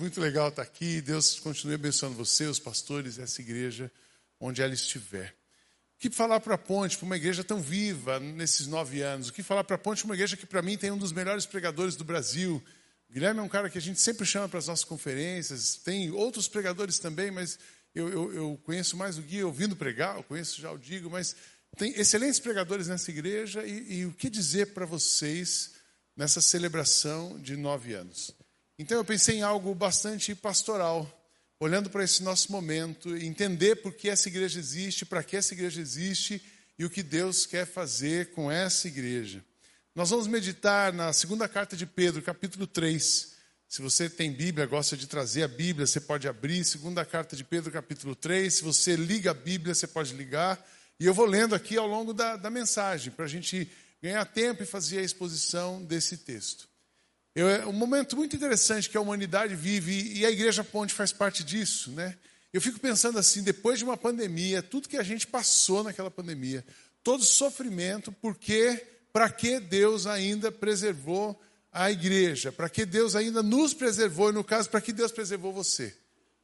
Muito legal estar aqui. Deus continue abençoando você, os pastores, essa igreja, onde ela estiver. O que falar para a Ponte, para uma igreja tão viva nesses nove anos? O que falar para a Ponte, uma igreja que para mim tem um dos melhores pregadores do Brasil? O Guilherme é um cara que a gente sempre chama para as nossas conferências. Tem outros pregadores também, mas eu, eu, eu conheço mais o Gui ouvindo pregar, eu conheço já o Digo, mas tem excelentes pregadores nessa igreja. E, e o que dizer para vocês nessa celebração de nove anos? Então eu pensei em algo bastante pastoral, olhando para esse nosso momento, entender por que essa igreja existe, para que essa igreja existe e o que Deus quer fazer com essa igreja. Nós vamos meditar na segunda carta de Pedro, capítulo 3. Se você tem Bíblia, gosta de trazer a Bíblia, você pode abrir. Segunda carta de Pedro, capítulo 3. Se você liga a Bíblia, você pode ligar. E eu vou lendo aqui ao longo da, da mensagem, para a gente ganhar tempo e fazer a exposição desse texto. É um momento muito interessante que a humanidade vive e a Igreja Ponte faz parte disso, né? Eu fico pensando assim, depois de uma pandemia, tudo que a gente passou naquela pandemia, todo sofrimento, porque para que Deus ainda preservou a igreja? Para que Deus ainda nos preservou? E no caso, para que Deus preservou você?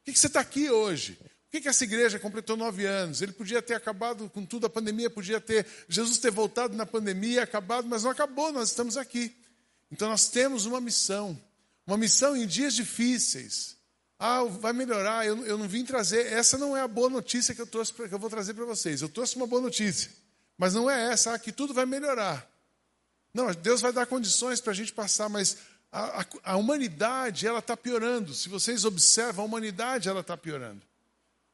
Por que você está aqui hoje? Por que essa igreja completou nove anos? Ele podia ter acabado com tudo, a pandemia podia ter, Jesus ter voltado na pandemia, acabado, mas não acabou, nós estamos aqui. Então nós temos uma missão, uma missão em dias difíceis. Ah, vai melhorar, eu, eu não vim trazer, essa não é a boa notícia que eu, trouxe, que eu vou trazer para vocês. Eu trouxe uma boa notícia, mas não é essa, ah, que tudo vai melhorar. Não, Deus vai dar condições para a gente passar, mas a, a, a humanidade ela está piorando. Se vocês observam, a humanidade ela está piorando.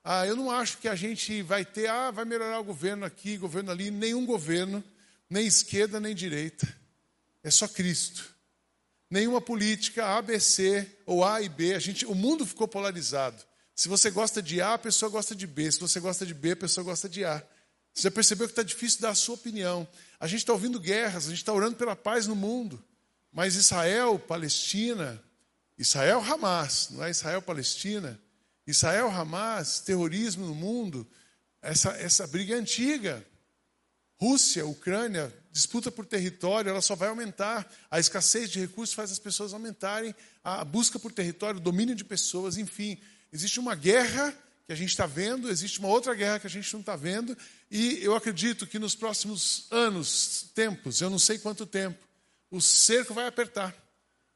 Ah, eu não acho que a gente vai ter, ah, vai melhorar o governo aqui, governo ali, nenhum governo, nem esquerda nem direita. É só Cristo. Nenhuma política A, B, C ou A e B. A gente, o mundo ficou polarizado. Se você gosta de A, a pessoa gosta de B. Se você gosta de B, a pessoa gosta de A. Você percebeu que está difícil dar a sua opinião. A gente está ouvindo guerras, a gente está orando pela paz no mundo. Mas Israel, Palestina, Israel, Hamas, não é Israel, Palestina. Israel, Hamas, terrorismo no mundo, essa, essa briga é antiga. Rússia, Ucrânia, disputa por território, ela só vai aumentar. A escassez de recursos faz as pessoas aumentarem a busca por território, o domínio de pessoas, enfim. Existe uma guerra que a gente está vendo, existe uma outra guerra que a gente não está vendo, e eu acredito que nos próximos anos, tempos, eu não sei quanto tempo, o cerco vai apertar.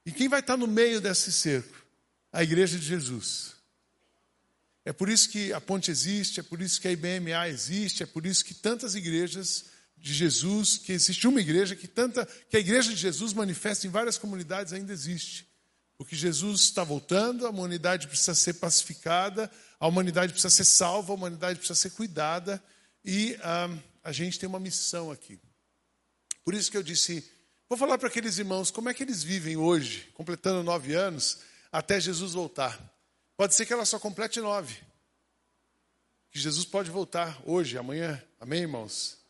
E quem vai estar no meio desse cerco? A igreja de Jesus. É por isso que a ponte existe, é por isso que a IBMA existe, é por isso que tantas igrejas de Jesus, que existe uma igreja que tanta, que a igreja de Jesus manifesta em várias comunidades ainda existe. Porque Jesus está voltando, a humanidade precisa ser pacificada, a humanidade precisa ser salva, a humanidade precisa ser cuidada e ah, a gente tem uma missão aqui. Por isso que eu disse, vou falar para aqueles irmãos como é que eles vivem hoje, completando nove anos, até Jesus voltar. Pode ser que ela só complete nove. Que Jesus pode voltar hoje, amanhã. Amém, irmãos?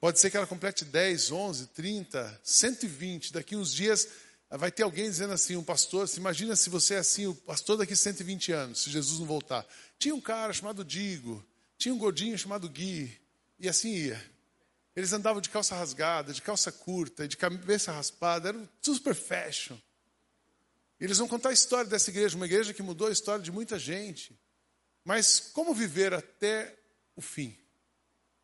Pode ser que ela complete 10, 11, 30, 120. Daqui uns dias vai ter alguém dizendo assim, um pastor, se imagina se você é assim, o pastor daqui 120 anos, se Jesus não voltar. Tinha um cara chamado Digo, tinha um gordinho chamado Gui, e assim ia. Eles andavam de calça rasgada, de calça curta, de cabeça raspada, era super fashion. Eles vão contar a história dessa igreja, uma igreja que mudou a história de muita gente. Mas como viver até o fim?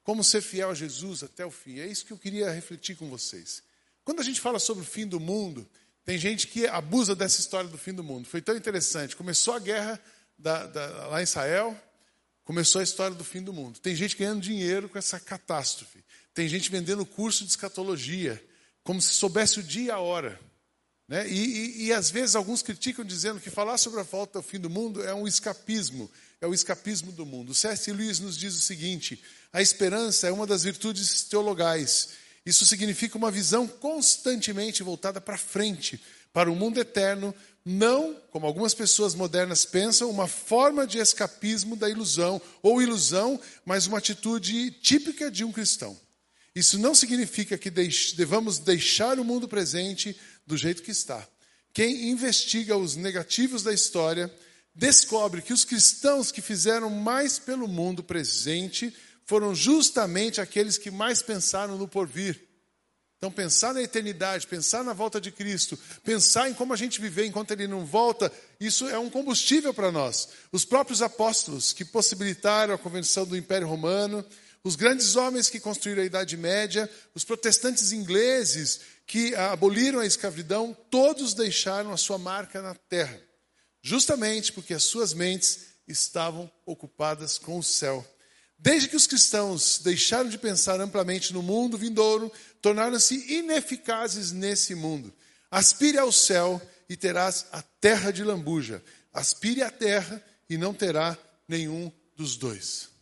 Como ser fiel a Jesus até o fim. É isso que eu queria refletir com vocês. Quando a gente fala sobre o fim do mundo, tem gente que abusa dessa história do fim do mundo. Foi tão interessante. Começou a guerra da, da, lá em Israel, começou a história do fim do mundo. Tem gente ganhando dinheiro com essa catástrofe. Tem gente vendendo curso de escatologia, como se soubesse o dia e a hora. Né? E, e, e, às vezes alguns criticam dizendo que falar sobre a volta ao fim do mundo é um escapismo, é o escapismo do mundo. C.S. Lewis nos diz o seguinte: a esperança é uma das virtudes teologais. Isso significa uma visão constantemente voltada para frente, para o mundo eterno, não, como algumas pessoas modernas pensam, uma forma de escapismo da ilusão, ou ilusão, mas uma atitude típica de um cristão. Isso não significa que devamos deixar o mundo presente do jeito que está. Quem investiga os negativos da história descobre que os cristãos que fizeram mais pelo mundo presente foram justamente aqueles que mais pensaram no porvir. Então pensar na eternidade, pensar na volta de Cristo, pensar em como a gente viver enquanto Ele não volta, isso é um combustível para nós. Os próprios apóstolos que possibilitaram a convenção do Império Romano, os grandes homens que construíram a Idade Média, os protestantes ingleses que aboliram a escravidão, todos deixaram a sua marca na terra, justamente porque as suas mentes estavam ocupadas com o céu. Desde que os cristãos deixaram de pensar amplamente no mundo vindouro, tornaram-se ineficazes nesse mundo. Aspire ao céu e terás a terra de lambuja. Aspire à terra e não terá nenhum dos dois.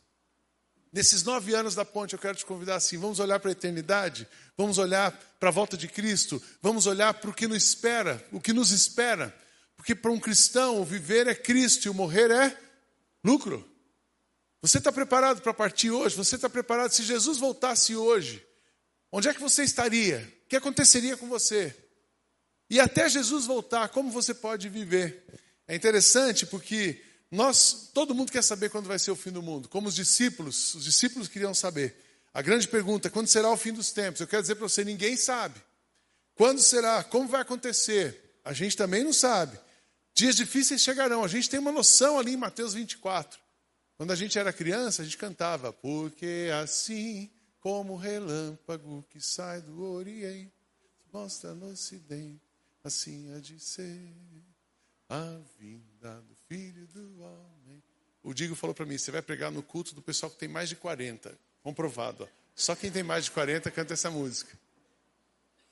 Nesses nove anos da ponte, eu quero te convidar assim: vamos olhar para a eternidade, vamos olhar para a volta de Cristo, vamos olhar para o que nos espera, o que nos espera. Porque para um cristão, o viver é Cristo e o morrer é lucro. Você está preparado para partir hoje? Você está preparado? Se Jesus voltasse hoje, onde é que você estaria? O que aconteceria com você? E até Jesus voltar, como você pode viver? É interessante porque nós, todo mundo quer saber quando vai ser o fim do mundo. Como os discípulos, os discípulos queriam saber. A grande pergunta, quando será o fim dos tempos? Eu quero dizer para você, ninguém sabe. Quando será? Como vai acontecer? A gente também não sabe. Dias difíceis chegarão. A gente tem uma noção ali em Mateus 24. Quando a gente era criança, a gente cantava, porque assim como o relâmpago que sai do Oriente, mostra no Ocidente, assim há de ser a vinda do Filho do Homem. O Digo falou para mim: você vai pregar no culto do pessoal que tem mais de 40. Comprovado. Ó. Só quem tem mais de 40 canta essa música.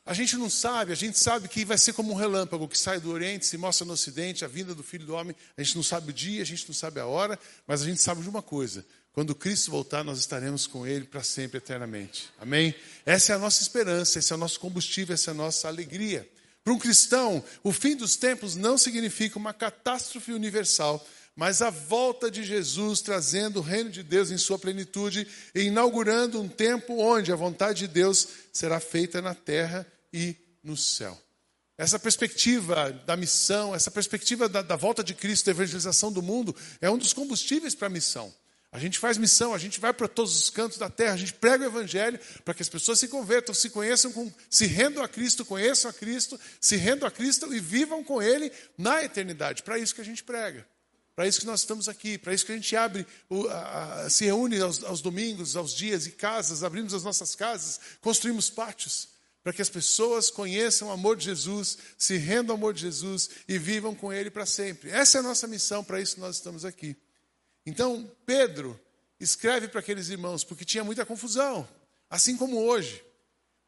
A gente não sabe, a gente sabe que vai ser como um relâmpago que sai do Oriente, se mostra no Ocidente, a vinda do Filho do Homem. A gente não sabe o dia, a gente não sabe a hora, mas a gente sabe de uma coisa: quando Cristo voltar, nós estaremos com Ele para sempre, eternamente. Amém? Essa é a nossa esperança, esse é o nosso combustível, essa é a nossa alegria. Para um cristão, o fim dos tempos não significa uma catástrofe universal, mas a volta de Jesus trazendo o reino de Deus em sua plenitude e inaugurando um tempo onde a vontade de Deus será feita na terra e no céu. Essa perspectiva da missão, essa perspectiva da, da volta de Cristo, da evangelização do mundo, é um dos combustíveis para a missão. A gente faz missão, a gente vai para todos os cantos da terra, a gente prega o evangelho para que as pessoas se convertam, se conheçam, com, se rendam a Cristo, conheçam a Cristo, se rendam a Cristo e vivam com Ele na eternidade. Para isso que a gente prega. Para isso que nós estamos aqui, para isso que a gente abre, se reúne aos, aos, domingos, aos dias e casas, abrimos as nossas casas, construímos pátios, para que as pessoas conheçam o amor de Jesus, se rendam ao amor de Jesus e vivam com Ele para sempre. Essa é a nossa missão, para isso nós estamos aqui. Então, Pedro escreve para aqueles irmãos, porque tinha muita confusão, assim como hoje.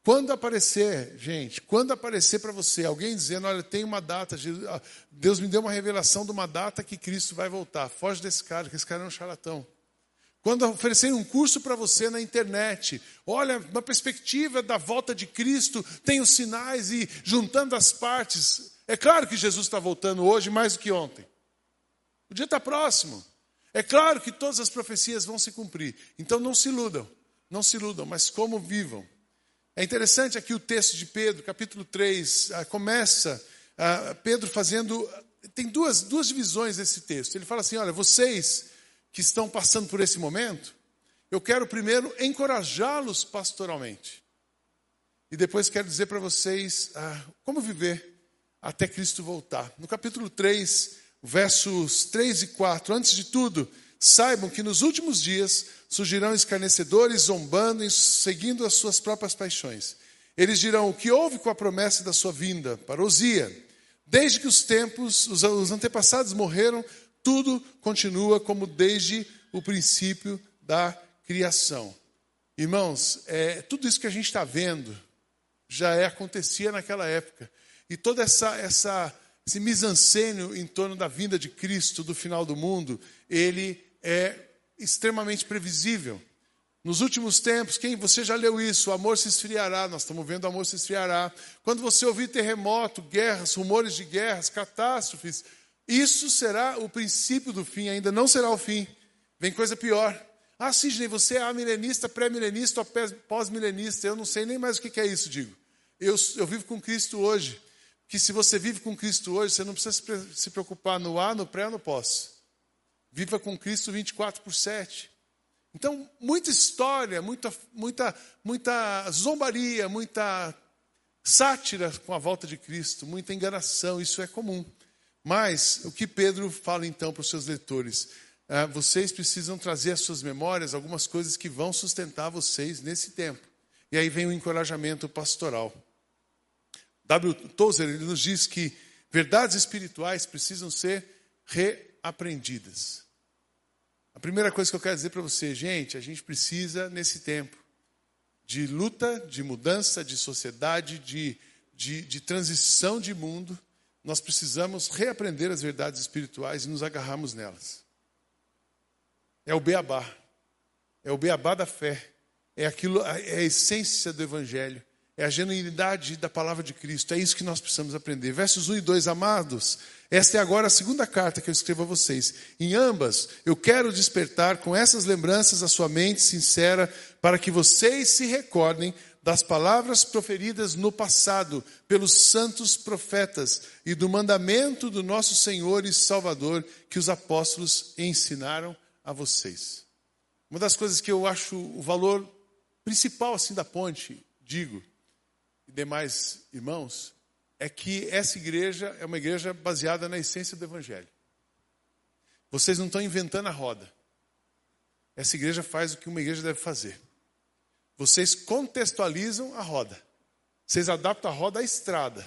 Quando aparecer, gente, quando aparecer para você alguém dizendo, olha, tem uma data, ah, Deus me deu uma revelação de uma data que Cristo vai voltar, foge desse cara, que esse cara é um charlatão. Quando oferecerem um curso para você na internet, olha, uma perspectiva da volta de Cristo, tem os sinais e juntando as partes. É claro que Jesus está voltando hoje mais do que ontem. O dia está próximo. É claro que todas as profecias vão se cumprir. Então não se iludam, não se iludam, mas como vivam. É interessante aqui o texto de Pedro, capítulo 3, ah, começa ah, Pedro fazendo. Tem duas, duas divisões desse texto. Ele fala assim: olha, vocês que estão passando por esse momento, eu quero primeiro encorajá-los pastoralmente. E depois quero dizer para vocês ah, como viver até Cristo voltar. No capítulo 3, versos 3 e 4, antes de tudo, saibam que nos últimos dias surgirão escarnecedores zombando e seguindo as suas próprias paixões. Eles dirão: O que houve com a promessa da sua vinda? Parousia. Desde que os tempos, os, os antepassados morreram, tudo continua como desde o princípio da criação. Irmãos, é, tudo isso que a gente está vendo já é, acontecia naquela época. E toda essa, essa esse misancênio em torno da vinda de Cristo, do final do mundo, ele é extremamente previsível. Nos últimos tempos, quem você já leu isso? O amor se esfriará. Nós estamos vendo o amor se esfriará. Quando você ouvir terremoto, guerras, rumores de guerras, catástrofes, isso será o princípio do fim, ainda não será o fim. Vem coisa pior. Ah, Sidney, você é amilenista, pré-milenista ou pós-milenista. Eu não sei nem mais o que é isso, digo. Eu, eu vivo com Cristo hoje. Que se você vive com Cristo hoje, você não precisa se preocupar no A, no pré no pós. Viva com Cristo 24 por 7. Então, muita história, muita, muita, muita zombaria, muita sátira com a volta de Cristo, muita enganação, isso é comum. Mas o que Pedro fala então para os seus leitores? Ah, vocês precisam trazer às suas memórias algumas coisas que vão sustentar vocês nesse tempo. E aí vem o encorajamento pastoral. W. Tozer ele nos diz que verdades espirituais precisam ser reaprendidas. A primeira coisa que eu quero dizer para você, gente, a gente precisa nesse tempo de luta, de mudança de sociedade, de, de, de transição de mundo, nós precisamos reaprender as verdades espirituais e nos agarrarmos nelas. É o beabá, é o beabá da fé, é aquilo, é a essência do Evangelho, é a genuinidade da palavra de Cristo, é isso que nós precisamos aprender. Versos 1 e 2, amados, esta é agora a segunda carta que eu escrevo a vocês. Em ambas, eu quero despertar com essas lembranças a sua mente sincera, para que vocês se recordem das palavras proferidas no passado pelos santos profetas e do mandamento do nosso Senhor e Salvador que os apóstolos ensinaram a vocês. Uma das coisas que eu acho o valor principal assim da ponte, digo, demais irmãos, é que essa igreja é uma igreja baseada na essência do evangelho. Vocês não estão inventando a roda. Essa igreja faz o que uma igreja deve fazer. Vocês contextualizam a roda. Vocês adaptam a roda à estrada.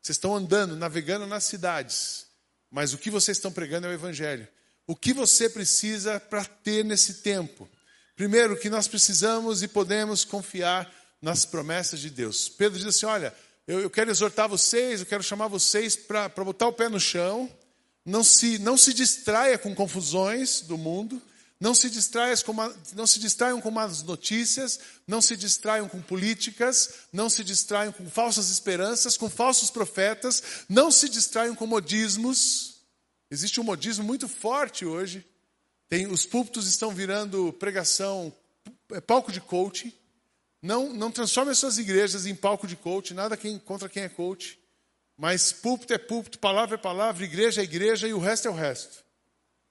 Vocês estão andando, navegando nas cidades. Mas o que vocês estão pregando é o Evangelho. O que você precisa para ter nesse tempo? Primeiro, que nós precisamos e podemos confiar nas promessas de Deus. Pedro diz assim: Olha, eu, eu quero exortar vocês, eu quero chamar vocês para botar o pé no chão. Não se, não se distraia com confusões do mundo. Não se, com, não se distraiam com más notícias, não se distraiam com políticas, não se distraiam com falsas esperanças, com falsos profetas, não se distraiam com modismos. Existe um modismo muito forte hoje. Tem, os púlpitos estão virando pregação, é, palco de coaching. Não, não transforme as suas igrejas em palco de coaching, nada quem, contra quem é coach. Mas púlpito é púlpito, palavra é palavra, igreja é igreja e o resto é o resto.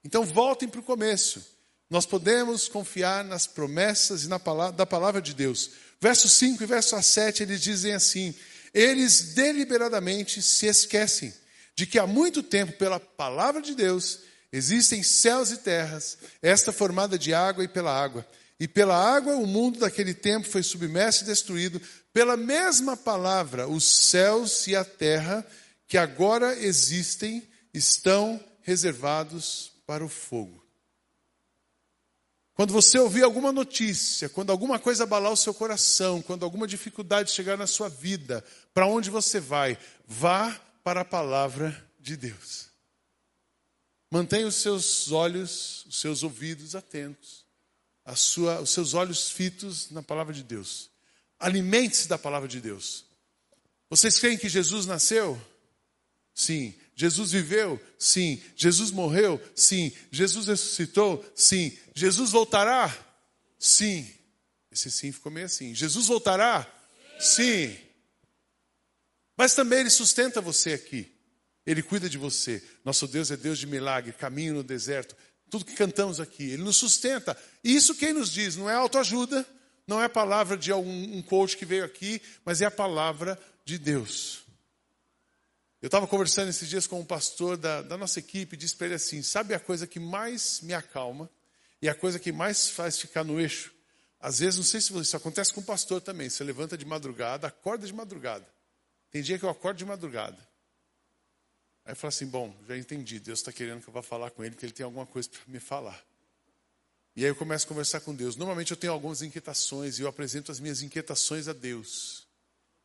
Então voltem para o começo. Nós podemos confiar nas promessas e na palavra, da palavra de Deus. Verso 5 e verso 7, eles dizem assim: Eles deliberadamente se esquecem de que há muito tempo, pela palavra de Deus, existem céus e terras, esta formada de água e pela água. E pela água o mundo daquele tempo foi submerso e destruído. Pela mesma palavra, os céus e a terra que agora existem estão reservados para o fogo. Quando você ouvir alguma notícia, quando alguma coisa abalar o seu coração, quando alguma dificuldade chegar na sua vida, para onde você vai? Vá para a palavra de Deus. Mantenha os seus olhos, os seus ouvidos atentos, sua, os seus olhos fitos na palavra de Deus. Alimente-se da palavra de Deus. Vocês creem que Jesus nasceu? Sim. Jesus viveu? Sim. Jesus morreu? Sim. Jesus ressuscitou? Sim. Jesus voltará? Sim. Esse sim ficou meio assim. Jesus voltará? Sim. Mas também Ele sustenta você aqui. Ele cuida de você. Nosso Deus é Deus de milagre, caminho no deserto. Tudo que cantamos aqui, Ele nos sustenta. E isso quem nos diz? Não é autoajuda, não é a palavra de algum um coach que veio aqui, mas é a palavra de Deus. Eu estava conversando esses dias com um pastor da, da nossa equipe e disse para ele assim: sabe a coisa que mais me acalma e a coisa que mais faz ficar no eixo? Às vezes, não sei se isso acontece com o pastor também. Você levanta de madrugada, acorda de madrugada. Tem dia que eu acordo de madrugada. Aí eu falo assim: bom, já entendi. Deus está querendo que eu vá falar com ele, que ele tem alguma coisa para me falar. E aí eu começo a conversar com Deus. Normalmente eu tenho algumas inquietações e eu apresento as minhas inquietações a Deus.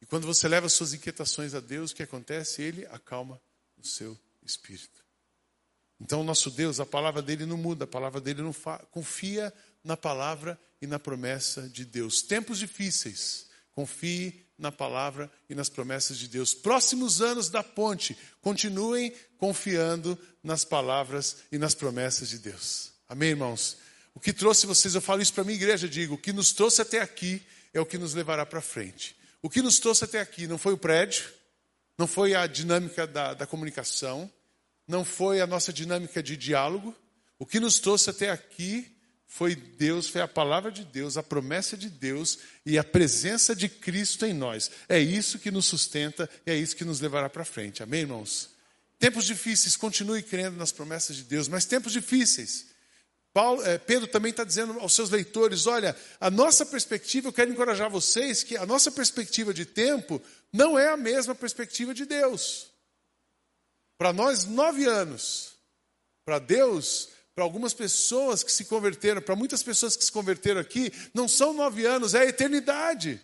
E quando você leva suas inquietações a Deus, o que acontece? Ele acalma o seu espírito. Então, nosso Deus, a palavra dele não muda, a palavra dele não fa... confia na palavra e na promessa de Deus. Tempos difíceis, confie na palavra e nas promessas de Deus. Próximos anos da ponte, continuem confiando nas palavras e nas promessas de Deus. Amém, irmãos? O que trouxe vocês, eu falo isso para a minha igreja, digo, o que nos trouxe até aqui é o que nos levará para frente. O que nos trouxe até aqui não foi o prédio, não foi a dinâmica da, da comunicação, não foi a nossa dinâmica de diálogo. O que nos trouxe até aqui foi Deus, foi a palavra de Deus, a promessa de Deus e a presença de Cristo em nós. É isso que nos sustenta e é isso que nos levará para frente. Amém, irmãos? Tempos difíceis, continue crendo nas promessas de Deus, mas tempos difíceis. Paulo, é, Pedro também está dizendo aos seus leitores: olha, a nossa perspectiva, eu quero encorajar vocês que a nossa perspectiva de tempo não é a mesma perspectiva de Deus. Para nós, nove anos. Para Deus, para algumas pessoas que se converteram, para muitas pessoas que se converteram aqui, não são nove anos, é a eternidade.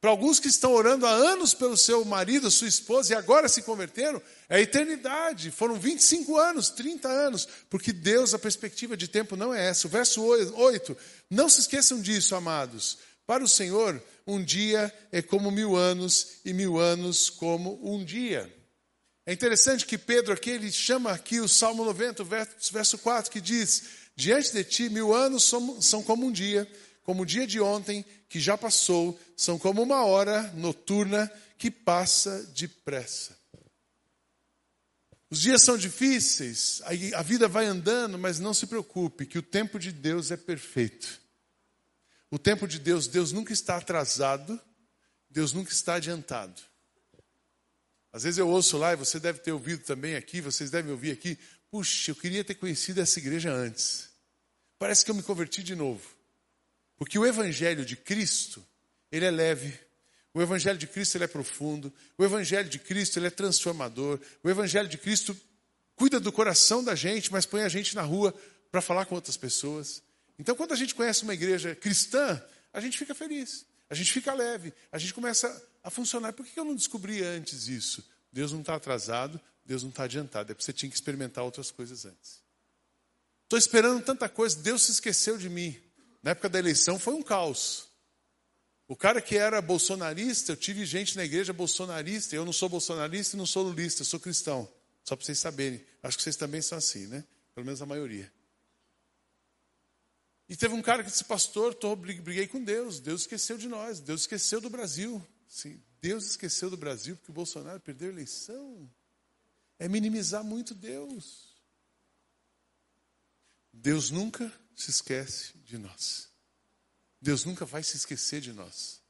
Para alguns que estão orando há anos pelo seu marido, sua esposa, e agora se converteram, é a eternidade. Foram 25 anos, 30 anos, porque Deus, a perspectiva de tempo não é essa. O verso 8, não se esqueçam disso, amados. Para o Senhor, um dia é como mil anos, e mil anos como um dia. É interessante que Pedro aqui, ele chama aqui o Salmo 90, verso 4, que diz, diante de ti mil anos são como um dia, como o dia de ontem, que já passou, são como uma hora noturna que passa depressa. Os dias são difíceis, a vida vai andando, mas não se preocupe, que o tempo de Deus é perfeito. O tempo de Deus, Deus nunca está atrasado, Deus nunca está adiantado. Às vezes eu ouço lá, e você deve ter ouvido também aqui, vocês devem ouvir aqui, puxa, eu queria ter conhecido essa igreja antes. Parece que eu me converti de novo. Porque o evangelho de Cristo, ele é leve. O evangelho de Cristo ele é profundo. O evangelho de Cristo ele é transformador. O evangelho de Cristo cuida do coração da gente, mas põe a gente na rua para falar com outras pessoas. Então, quando a gente conhece uma igreja cristã, a gente fica feliz, a gente fica leve, a gente começa a funcionar. Por que eu não descobri antes isso? Deus não está atrasado, Deus não está adiantado. É porque você tinha que experimentar outras coisas antes. Estou esperando tanta coisa, Deus se esqueceu de mim. Na época da eleição foi um caos. O cara que era bolsonarista, eu tive gente na igreja bolsonarista, eu não sou bolsonarista e não sou lulista, eu sou cristão. Só para vocês saberem. Acho que vocês também são assim, né? Pelo menos a maioria. E teve um cara que disse, pastor, tô, briguei com Deus, Deus esqueceu de nós, Deus esqueceu do Brasil. Sim, Deus esqueceu do Brasil porque o Bolsonaro perdeu a eleição. É minimizar muito Deus. Deus nunca se esquece de nós. Deus nunca vai se esquecer de nós.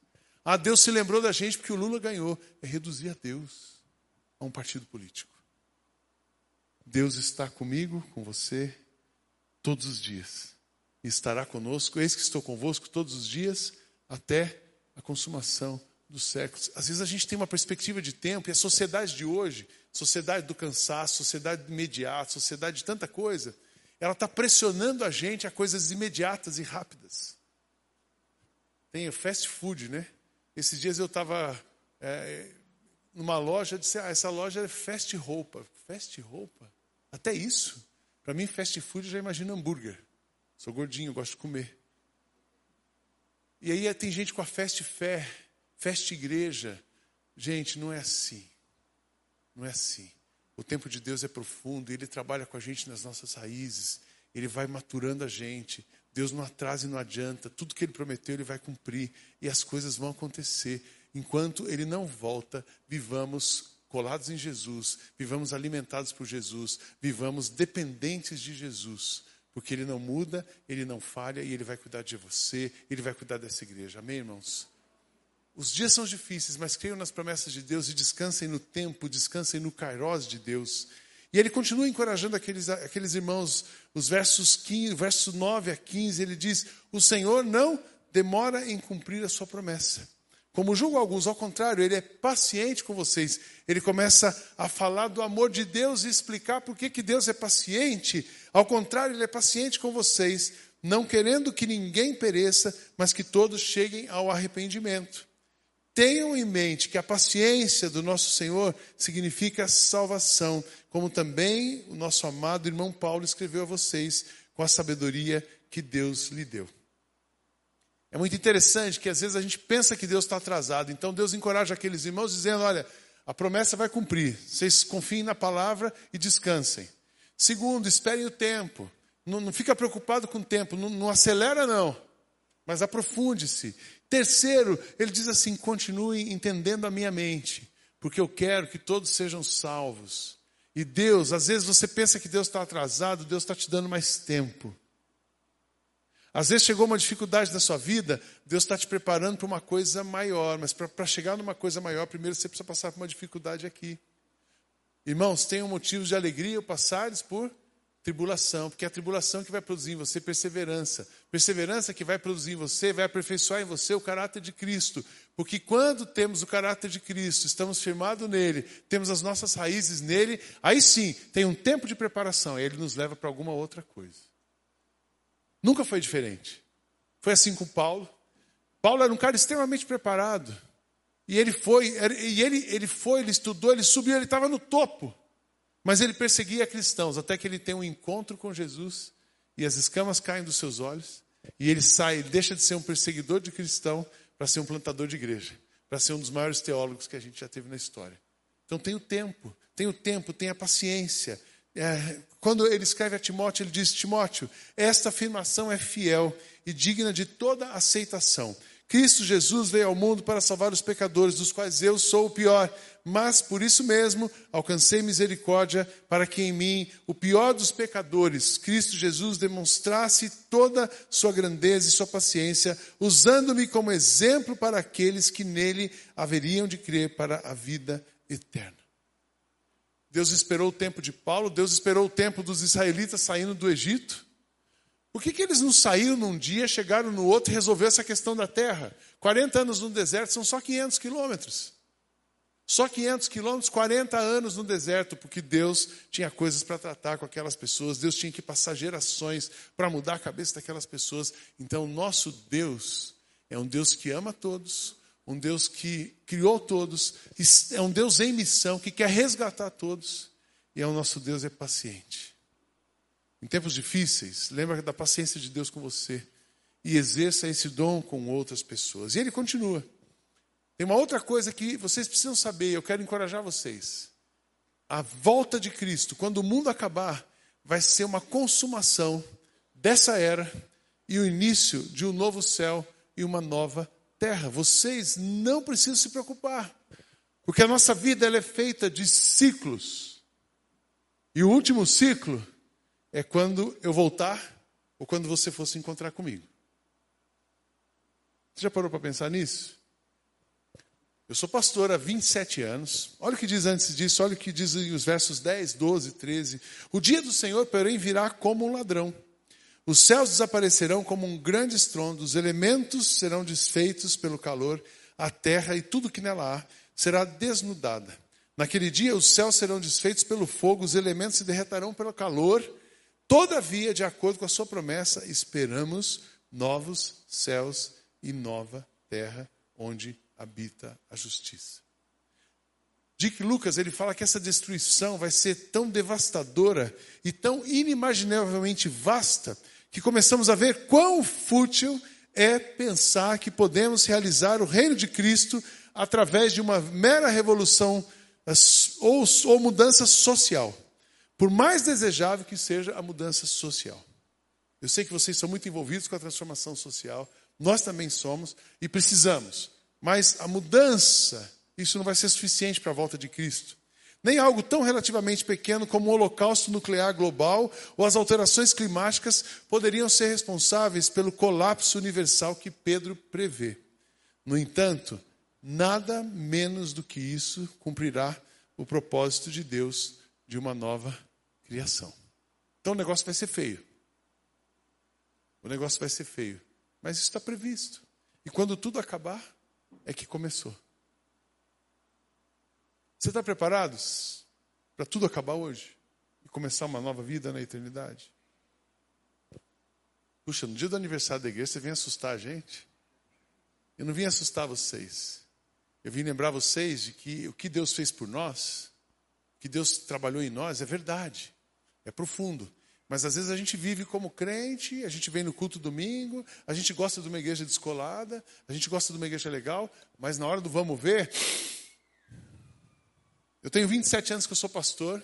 Ah, Deus se lembrou da gente porque o Lula ganhou. É reduzir a Deus a um partido político. Deus está comigo, com você, todos os dias. E estará conosco. Eis que estou convosco todos os dias, até a consumação dos séculos. Às vezes a gente tem uma perspectiva de tempo e a sociedade de hoje, sociedade do cansaço, sociedade imediata, sociedade de tanta coisa, ela está pressionando a gente a coisas imediatas e rápidas. Tem o fast food, né? Esses dias eu estava é, numa loja, disse, ah, essa loja é fast roupa. Fast roupa? Até isso. Para mim, fast food já imagina hambúrguer. Sou gordinho, gosto de comer. E aí tem gente com a fast fé Festa igreja. Gente, não é assim. Não é assim. O tempo de Deus é profundo, Ele trabalha com a gente nas nossas raízes, Ele vai maturando a gente. Deus não atrasa e não adianta, tudo que Ele prometeu Ele vai cumprir e as coisas vão acontecer. Enquanto Ele não volta, vivamos colados em Jesus, vivamos alimentados por Jesus, vivamos dependentes de Jesus, porque Ele não muda, Ele não falha e Ele vai cuidar de você, Ele vai cuidar dessa igreja. Amém, irmãos? Os dias são difíceis, mas creiam nas promessas de Deus e descansem no tempo, descansem no kairós de Deus. E ele continua encorajando aqueles, aqueles irmãos, os versos 15, versos 9 a 15, ele diz: O Senhor não demora em cumprir a sua promessa. Como julgo alguns, ao contrário, ele é paciente com vocês. Ele começa a falar do amor de Deus e explicar por que, que Deus é paciente. Ao contrário, ele é paciente com vocês, não querendo que ninguém pereça, mas que todos cheguem ao arrependimento. Tenham em mente que a paciência do nosso Senhor significa salvação, como também o nosso amado irmão Paulo escreveu a vocês com a sabedoria que Deus lhe deu. É muito interessante que às vezes a gente pensa que Deus está atrasado, então Deus encoraja aqueles irmãos dizendo: olha, a promessa vai cumprir, vocês confiem na palavra e descansem. Segundo, esperem o tempo, não, não fica preocupado com o tempo, não, não acelera não, mas aprofunde-se. Terceiro, ele diz assim: continue entendendo a minha mente, porque eu quero que todos sejam salvos. E Deus, às vezes você pensa que Deus está atrasado, Deus está te dando mais tempo. Às vezes chegou uma dificuldade na sua vida, Deus está te preparando para uma coisa maior, mas para chegar numa coisa maior, primeiro você precisa passar por uma dificuldade aqui. Irmãos, tenham motivos de alegria ou passares por tribulação, porque é a tribulação que vai produzir em você perseverança. Perseverança que vai produzir em você, vai aperfeiçoar em você o caráter de Cristo. Porque quando temos o caráter de Cristo, estamos firmados nele, temos as nossas raízes nele, aí sim, tem um tempo de preparação, e ele nos leva para alguma outra coisa. Nunca foi diferente. Foi assim com Paulo. Paulo era um cara extremamente preparado. E ele foi, e ele, ele foi, ele estudou, ele subiu, ele estava no topo. Mas ele perseguia cristãos até que ele tem um encontro com Jesus e as escamas caem dos seus olhos e ele sai, deixa de ser um perseguidor de cristão para ser um plantador de igreja, para ser um dos maiores teólogos que a gente já teve na história. Então tem o tempo, tem o tempo, tem a paciência. É, quando ele escreve a Timóteo, ele diz: Timóteo, esta afirmação é fiel e digna de toda aceitação. Cristo Jesus veio ao mundo para salvar os pecadores, dos quais eu sou o pior, mas por isso mesmo alcancei misericórdia para que em mim, o pior dos pecadores, Cristo Jesus demonstrasse toda sua grandeza e sua paciência, usando-me como exemplo para aqueles que nele haveriam de crer para a vida eterna. Deus esperou o tempo de Paulo, Deus esperou o tempo dos israelitas saindo do Egito. Por que, que eles não saíram num dia, chegaram no outro e resolveram essa questão da terra? 40 anos no deserto são só 500 quilômetros. Só 500 quilômetros, 40 anos no deserto, porque Deus tinha coisas para tratar com aquelas pessoas, Deus tinha que passar gerações para mudar a cabeça daquelas pessoas. Então, nosso Deus é um Deus que ama todos, um Deus que criou todos, é um Deus em missão, que quer resgatar todos, e é o nosso Deus é paciente. Em tempos difíceis, lembra da paciência de Deus com você e exerça esse dom com outras pessoas. E ele continua. Tem uma outra coisa que vocês precisam saber, eu quero encorajar vocês. A volta de Cristo, quando o mundo acabar, vai ser uma consumação dessa era e o início de um novo céu e uma nova terra. Vocês não precisam se preocupar, porque a nossa vida ela é feita de ciclos. E o último ciclo é quando eu voltar ou quando você for se encontrar comigo. Você já parou para pensar nisso? Eu sou pastor há 27 anos. Olha o que diz antes disso, olha o que diz os versos 10, 12, 13. O dia do Senhor, porém, virá como um ladrão. Os céus desaparecerão como um grande estrondo, os elementos serão desfeitos pelo calor, a terra e tudo que nela há será desnudada. Naquele dia os céus serão desfeitos pelo fogo, os elementos se derretarão pelo calor Todavia, de acordo com a sua promessa, esperamos novos céus e nova terra onde habita a justiça. Dick Lucas, ele fala que essa destruição vai ser tão devastadora e tão inimaginavelmente vasta que começamos a ver quão fútil é pensar que podemos realizar o reino de Cristo através de uma mera revolução ou, ou mudança social. Por mais desejável que seja a mudança social. Eu sei que vocês são muito envolvidos com a transformação social, nós também somos e precisamos. Mas a mudança, isso não vai ser suficiente para a volta de Cristo. Nem algo tão relativamente pequeno como o holocausto nuclear global ou as alterações climáticas poderiam ser responsáveis pelo colapso universal que Pedro prevê. No entanto, nada menos do que isso cumprirá o propósito de Deus de uma nova criação. Então o negócio vai ser feio. O negócio vai ser feio. Mas isso está previsto. E quando tudo acabar, é que começou. Você está preparado para tudo acabar hoje? E começar uma nova vida na eternidade? Puxa, no dia do aniversário da igreja, você vem assustar a gente? Eu não vim assustar vocês. Eu vim lembrar vocês de que o que Deus fez por nós que Deus trabalhou em nós é verdade, é profundo. Mas às vezes a gente vive como crente, a gente vem no culto domingo, a gente gosta de uma igreja descolada, a gente gosta de uma igreja legal, mas na hora do vamos ver. Eu tenho 27 anos que eu sou pastor,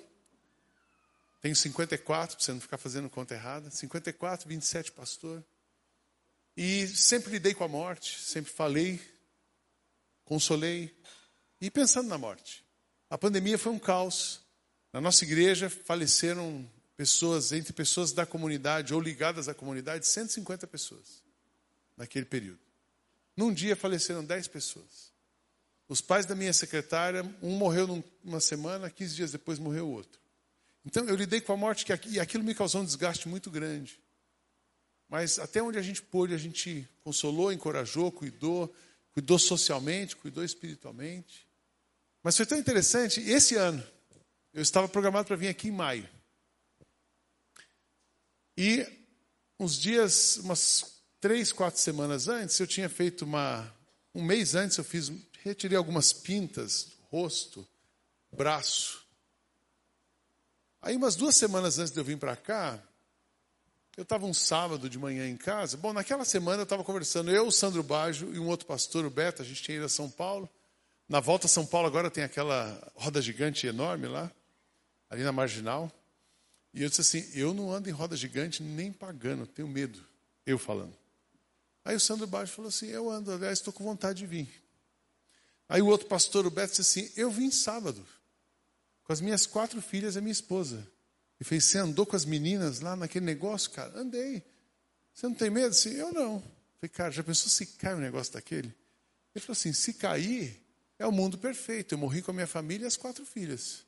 tenho 54, para você não ficar fazendo conta errada, 54, 27 pastor. E sempre lidei com a morte, sempre falei, consolei, e pensando na morte. A pandemia foi um caos. Na nossa igreja faleceram pessoas, entre pessoas da comunidade ou ligadas à comunidade, 150 pessoas naquele período. Num dia faleceram 10 pessoas. Os pais da minha secretária, um morreu numa semana, 15 dias depois morreu o outro. Então eu lidei com a morte e aquilo me causou um desgaste muito grande. Mas até onde a gente pôde, a gente consolou, encorajou, cuidou, cuidou socialmente, cuidou espiritualmente. Mas foi tão interessante, esse ano, eu estava programado para vir aqui em maio. E uns dias, umas três, quatro semanas antes, eu tinha feito uma. Um mês antes, eu fiz, retirei algumas pintas, rosto, braço. Aí, umas duas semanas antes de eu vir para cá, eu estava um sábado de manhã em casa. Bom, naquela semana eu estava conversando, eu, o Sandro Baggio e um outro pastor, o Beto, a gente tinha ido a São Paulo. Na volta a São Paulo agora tem aquela roda gigante enorme lá, ali na Marginal. E eu disse assim, eu não ando em roda gigante nem pagando, tenho medo. Eu falando. Aí o Sandro Baixo falou assim, eu ando, aliás, estou com vontade de vir. Aí o outro pastor, o Beto, disse assim, eu vim sábado, com as minhas quatro filhas e minha esposa. E fez, você andou com as meninas lá naquele negócio, cara? Andei. Você não tem medo? Sim, eu não. Falei, cara, já pensou se cai um negócio daquele? Ele falou assim, se cair, é o mundo perfeito. Eu morri com a minha família e as quatro filhas.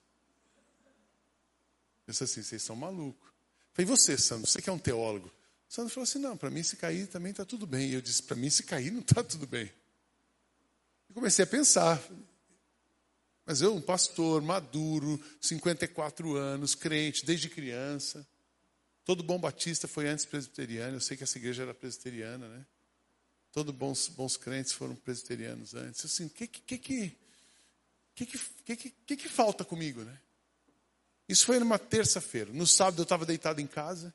Eu disse assim, vocês são malucos. Falei, você, Sandro, você que é um teólogo. O Sandro falou assim, não, para mim se cair também está tudo bem. E eu disse, para mim se cair não está tudo bem. Comecei a pensar. Mas eu, um pastor maduro, 54 anos, crente desde criança. Todo bom batista foi antes presbiteriano. Eu sei que essa igreja era presbiteriana, né? Todos bons, bons crentes foram presbiterianos antes. Assim, o que que, que, que, que, que, falta comigo, né? Isso foi numa terça-feira. No sábado eu estava deitado em casa.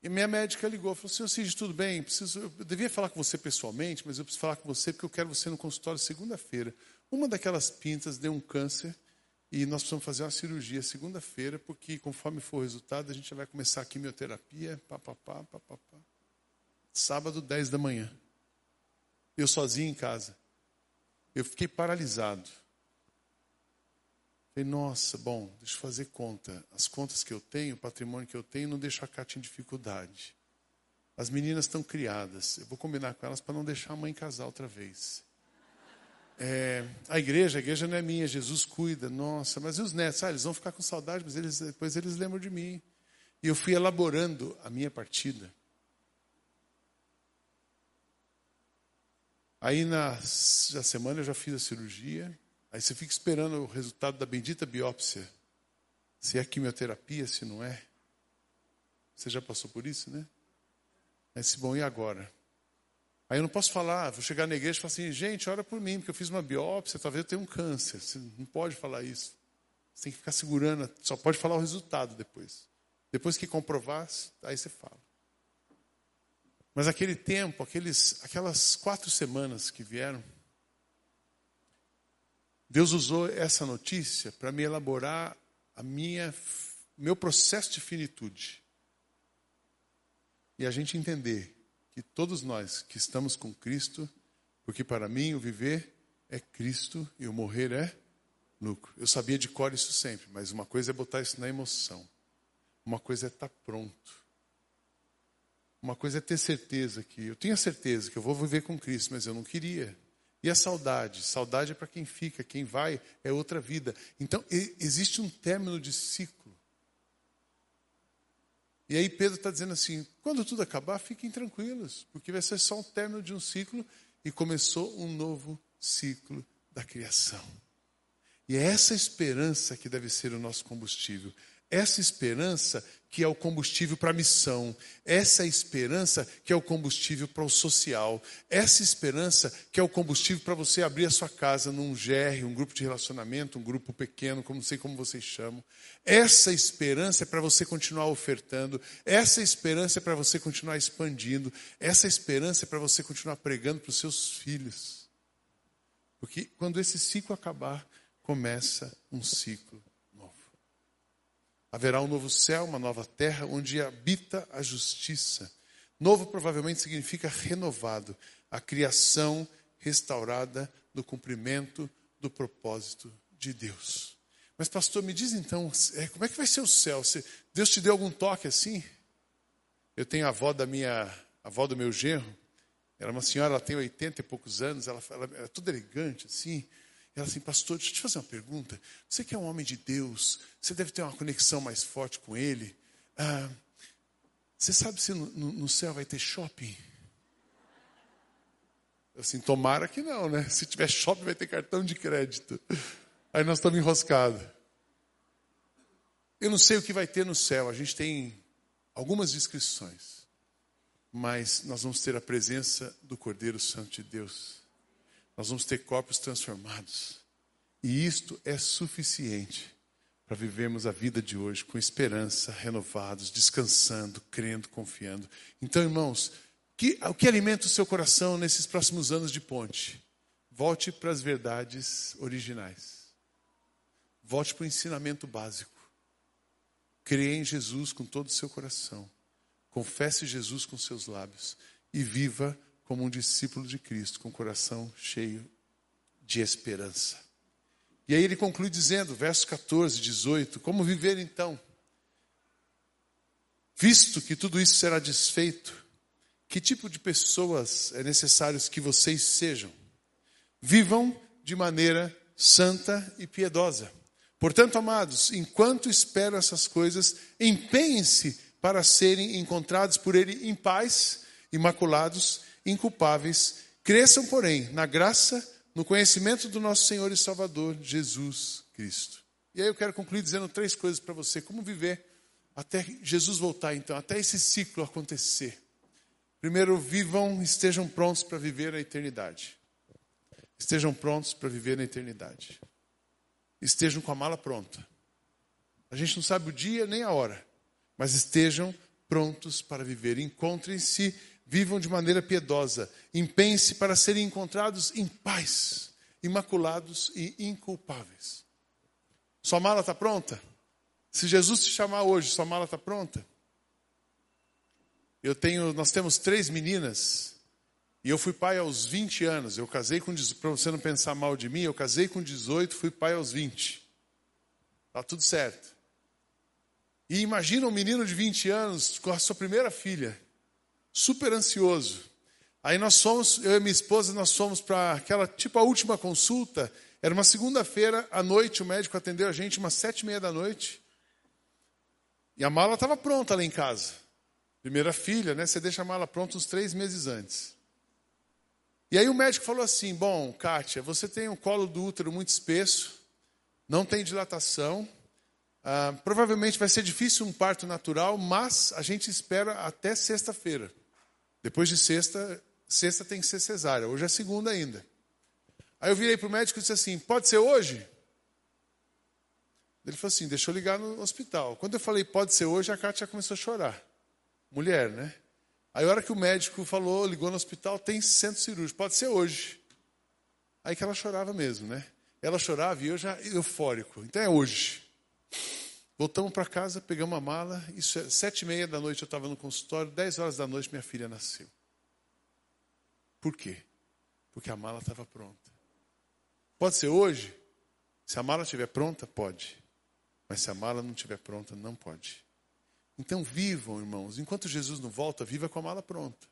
E minha médica ligou, falou, senhor Cid, tudo bem? Preciso, eu devia falar com você pessoalmente, mas eu preciso falar com você porque eu quero você no consultório segunda-feira. Uma daquelas pintas deu um câncer e nós precisamos fazer uma cirurgia segunda-feira, porque conforme for o resultado, a gente já vai começar a quimioterapia, papapá, papapá sábado, 10 da manhã. Eu sozinho em casa. Eu fiquei paralisado. Falei, nossa, bom, deixa eu fazer conta. As contas que eu tenho, o patrimônio que eu tenho, não deixa a Cátia em dificuldade. As meninas estão criadas. Eu vou combinar com elas para não deixar a mãe casar outra vez. É, a igreja, a igreja não é minha, Jesus cuida. Nossa, mas e os netos? Ah, eles vão ficar com saudade, mas eles, depois eles lembram de mim. E eu fui elaborando a minha partida. Aí na, na semana eu já fiz a cirurgia. Aí você fica esperando o resultado da bendita biópsia. Se é quimioterapia, se não é. Você já passou por isso, né? Aí se bom, e agora? Aí eu não posso falar, vou chegar na igreja e falar assim, gente, ora por mim, porque eu fiz uma biópsia, talvez eu tenha um câncer. Você não pode falar isso. Você tem que ficar segurando, só pode falar o resultado depois. Depois que comprovar, aí você fala. Mas aquele tempo, aqueles, aquelas quatro semanas que vieram, Deus usou essa notícia para me elaborar a minha meu processo de finitude. E a gente entender que todos nós que estamos com Cristo, porque para mim o viver é Cristo e o morrer é lucro. Eu sabia de cor isso sempre, mas uma coisa é botar isso na emoção. Uma coisa é estar tá pronto. Uma coisa é ter certeza que eu tinha certeza que eu vou viver com Cristo, mas eu não queria. E a saudade? Saudade é para quem fica, quem vai é outra vida. Então, existe um término de ciclo. E aí Pedro está dizendo assim: quando tudo acabar, fiquem tranquilos, porque vai ser só um término de um ciclo e começou um novo ciclo da criação. E é essa esperança que deve ser o nosso combustível. Essa esperança que é o combustível para a missão, essa esperança que é o combustível para o social, essa esperança que é o combustível para você abrir a sua casa num GR, um grupo de relacionamento, um grupo pequeno, como não sei como vocês chamam. Essa esperança é para você continuar ofertando, essa esperança é para você continuar expandindo, essa esperança é para você continuar pregando para os seus filhos. Porque quando esse ciclo acabar, começa um ciclo Haverá um novo céu, uma nova terra, onde habita a justiça. Novo provavelmente significa renovado, a criação restaurada no cumprimento do propósito de Deus. Mas, pastor, me diz então, é, como é que vai ser o céu? Deus te deu algum toque assim? Eu tenho a avó da minha, a avó do meu genro, ela é uma senhora, ela tem 80 e poucos anos, ela, ela é toda elegante assim. Ela assim, pastor, deixa eu te fazer uma pergunta. Você que é um homem de Deus, você deve ter uma conexão mais forte com Ele. Ah, você sabe se no, no, céu vai ter shopping? Assim, tomara que não, né? Se tiver shopping, vai ter cartão de crédito. Aí nós estamos enroscados. Eu não sei o que vai ter no céu, a gente tem algumas descrições. Mas nós vamos ter a presença do Cordeiro Santo de Deus nós vamos ter corpos transformados. E isto é suficiente para vivermos a vida de hoje com esperança, renovados, descansando, crendo, confiando. Então, irmãos, que, o que alimenta o seu coração nesses próximos anos de ponte? Volte para as verdades originais. Volte para o ensinamento básico. Creia em Jesus com todo o seu coração. Confesse Jesus com seus lábios e viva como um discípulo de Cristo, com o coração cheio de esperança. E aí ele conclui dizendo, versos 14, 18: Como viver então? Visto que tudo isso será desfeito, que tipo de pessoas é necessário que vocês sejam? Vivam de maneira santa e piedosa. Portanto, amados, enquanto esperam essas coisas, empenhem-se para serem encontrados por Ele em paz, imaculados inculpáveis. Cresçam, porém, na graça, no conhecimento do nosso Senhor e Salvador, Jesus Cristo. E aí eu quero concluir dizendo três coisas para você: como viver até Jesus voltar, então, até esse ciclo acontecer. Primeiro, vivam, estejam prontos para viver a eternidade. Estejam prontos para viver na eternidade. Estejam com a mala pronta. A gente não sabe o dia nem a hora, mas estejam prontos para viver. Encontrem-se Vivam de maneira piedosa. Empenhe-se para serem encontrados em paz, imaculados e inculpáveis. Sua mala está pronta? Se Jesus te chamar hoje, sua mala está pronta? Eu tenho, nós temos três meninas e eu fui pai aos 20 anos. Eu casei com para você não pensar mal de mim, eu casei com 18, fui pai aos 20. Tá tudo certo. E imagina um menino de 20 anos com a sua primeira filha super ansioso. Aí nós fomos, eu e minha esposa, nós fomos para aquela, tipo a última consulta. Era uma segunda-feira à noite, o médico atendeu a gente umas sete e meia da noite. E a mala estava pronta lá em casa. Primeira filha, né? Você deixa a mala pronta uns três meses antes. E aí o médico falou assim: Bom, Kátia, você tem um colo do útero muito espesso, não tem dilatação, ah, provavelmente vai ser difícil um parto natural, mas a gente espera até sexta-feira. Depois de sexta, sexta tem que ser cesárea. Hoje é segunda ainda. Aí eu virei para o médico e disse assim: pode ser hoje? Ele falou assim: deixa eu ligar no hospital. Quando eu falei pode ser hoje, a Kátia começou a chorar. Mulher, né? Aí a hora que o médico falou, ligou no hospital, tem centro cirúrgico, pode ser hoje. Aí que ela chorava mesmo, né? Ela chorava e eu já eufórico. Então é hoje. Voltamos para casa, pegamos a mala. Isso é sete e meia da noite eu estava no consultório. Dez horas da noite minha filha nasceu. Por quê? Porque a mala estava pronta. Pode ser hoje? Se a mala estiver pronta, pode. Mas se a mala não estiver pronta, não pode. Então vivam, irmãos. Enquanto Jesus não volta, viva com a mala pronta.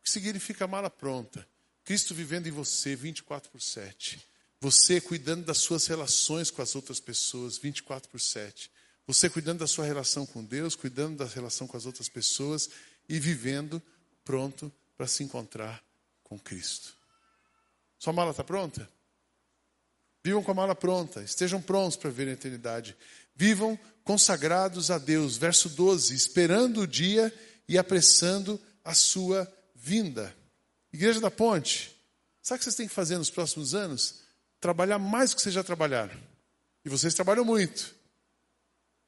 O que significa a mala pronta? Cristo vivendo em você 24 por 7. Você cuidando das suas relações com as outras pessoas 24 por 7. Você cuidando da sua relação com Deus, cuidando da relação com as outras pessoas e vivendo pronto para se encontrar com Cristo. Sua mala está pronta? Vivam com a mala pronta, estejam prontos para ver a eternidade. Vivam consagrados a Deus. Verso 12: esperando o dia e apressando a sua vinda. Igreja da Ponte, sabe o que vocês têm que fazer nos próximos anos? Trabalhar mais do que vocês já trabalharam. E vocês trabalham muito.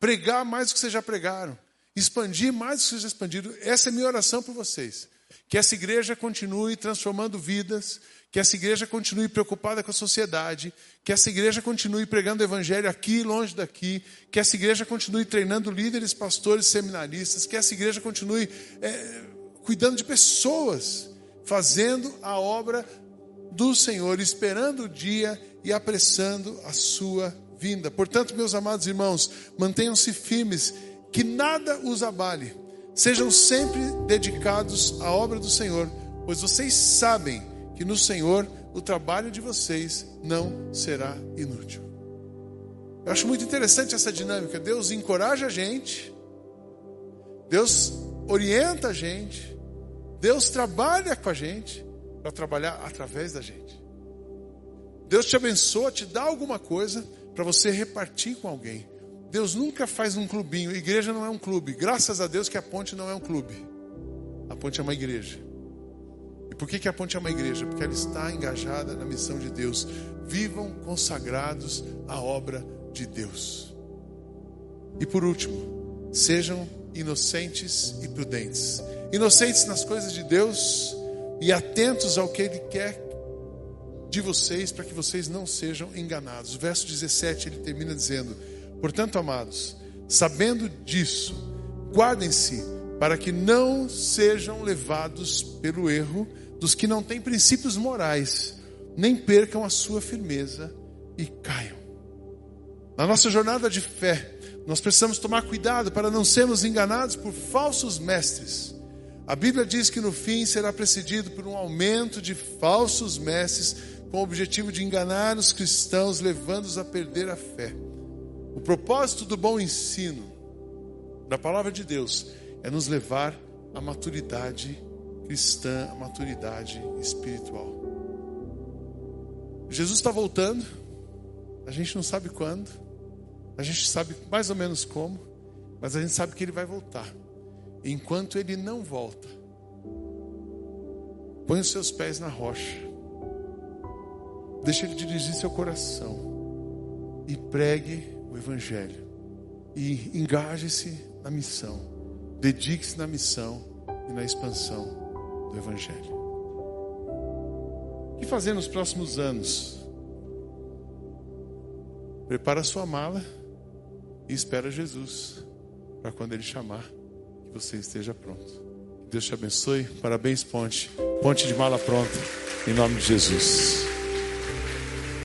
Pregar mais do que vocês já pregaram. Expandir mais do que vocês já expandiram. Essa é minha oração por vocês. Que essa igreja continue transformando vidas, que essa igreja continue preocupada com a sociedade, que essa igreja continue pregando o evangelho aqui, longe daqui, que essa igreja continue treinando líderes, pastores, seminaristas, que essa igreja continue é, cuidando de pessoas, fazendo a obra do Senhor, esperando o dia e apressando a sua vinda. Portanto, meus amados irmãos, mantenham-se firmes, que nada os abale. Sejam sempre dedicados à obra do Senhor, pois vocês sabem que no Senhor o trabalho de vocês não será inútil. Eu acho muito interessante essa dinâmica. Deus encoraja a gente, Deus orienta a gente, Deus trabalha com a gente para trabalhar através da gente. Deus te abençoa, te dá alguma coisa para você repartir com alguém. Deus nunca faz um clubinho. Igreja não é um clube. Graças a Deus que a ponte não é um clube. A ponte é uma igreja. E por que, que a ponte é uma igreja? Porque ela está engajada na missão de Deus. Vivam consagrados à obra de Deus. E por último, sejam inocentes e prudentes. Inocentes nas coisas de Deus e atentos ao que Ele quer de vocês, para que vocês não sejam enganados. O verso 17 ele termina dizendo: Portanto, amados, sabendo disso, guardem-se para que não sejam levados pelo erro dos que não têm princípios morais, nem percam a sua firmeza e caiam. Na nossa jornada de fé, nós precisamos tomar cuidado para não sermos enganados por falsos mestres. A Bíblia diz que no fim será precedido por um aumento de falsos mestres com o objetivo de enganar os cristãos, levando-os a perder a fé. O propósito do bom ensino da palavra de Deus é nos levar à maturidade cristã, à maturidade espiritual. Jesus está voltando, a gente não sabe quando, a gente sabe mais ou menos como, mas a gente sabe que ele vai voltar. Enquanto ele não volta, põe os seus pés na rocha, deixa ele dirigir seu coração e pregue o Evangelho. E engaje-se na missão, dedique-se na missão e na expansão do Evangelho. O que fazer nos próximos anos? Prepara sua mala e espera Jesus para quando Ele chamar, você esteja pronto. Deus te abençoe. Parabéns, Ponte. Ponte de mala pronta. Em nome de Jesus.